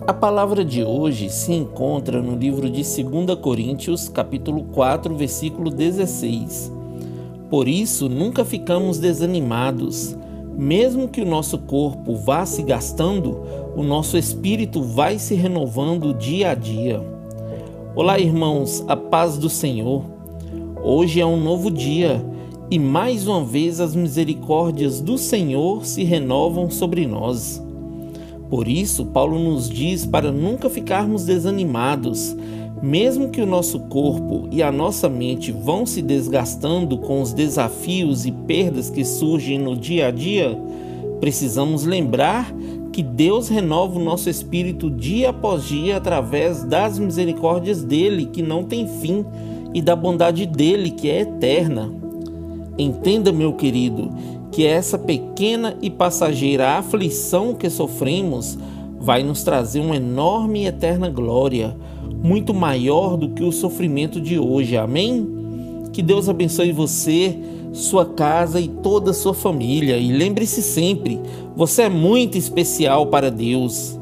A palavra de hoje se encontra no livro de 2 Coríntios, capítulo 4, versículo 16. Por isso, nunca ficamos desanimados. Mesmo que o nosso corpo vá se gastando, o nosso espírito vai se renovando dia a dia. Olá, irmãos, a paz do Senhor. Hoje é um novo dia e mais uma vez as misericórdias do Senhor se renovam sobre nós. Por isso, Paulo nos diz para nunca ficarmos desanimados, mesmo que o nosso corpo e a nossa mente vão se desgastando com os desafios e perdas que surgem no dia a dia, precisamos lembrar que Deus renova o nosso espírito dia após dia através das misericórdias dele, que não tem fim, e da bondade dele, que é eterna. Entenda, meu querido, que essa pequena e passageira aflição que sofremos vai nos trazer uma enorme e eterna glória, muito maior do que o sofrimento de hoje. Amém? Que Deus abençoe você, sua casa e toda a sua família. E lembre-se sempre: você é muito especial para Deus.